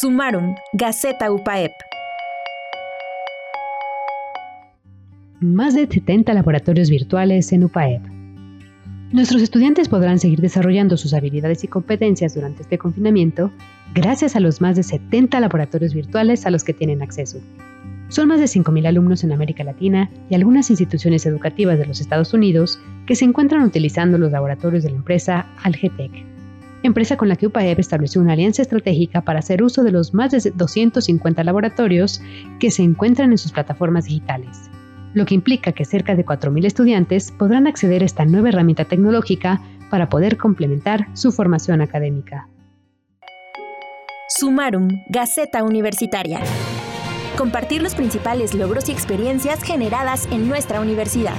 Sumaron, Gaceta UPAEP. Más de 70 laboratorios virtuales en UPAEP. Nuestros estudiantes podrán seguir desarrollando sus habilidades y competencias durante este confinamiento gracias a los más de 70 laboratorios virtuales a los que tienen acceso. Son más de 5.000 alumnos en América Latina y algunas instituciones educativas de los Estados Unidos que se encuentran utilizando los laboratorios de la empresa Algetec empresa con la que UPAEP estableció una alianza estratégica para hacer uso de los más de 250 laboratorios que se encuentran en sus plataformas digitales, lo que implica que cerca de 4.000 estudiantes podrán acceder a esta nueva herramienta tecnológica para poder complementar su formación académica. Sumarum, Gaceta Universitaria. Compartir los principales logros y experiencias generadas en nuestra universidad.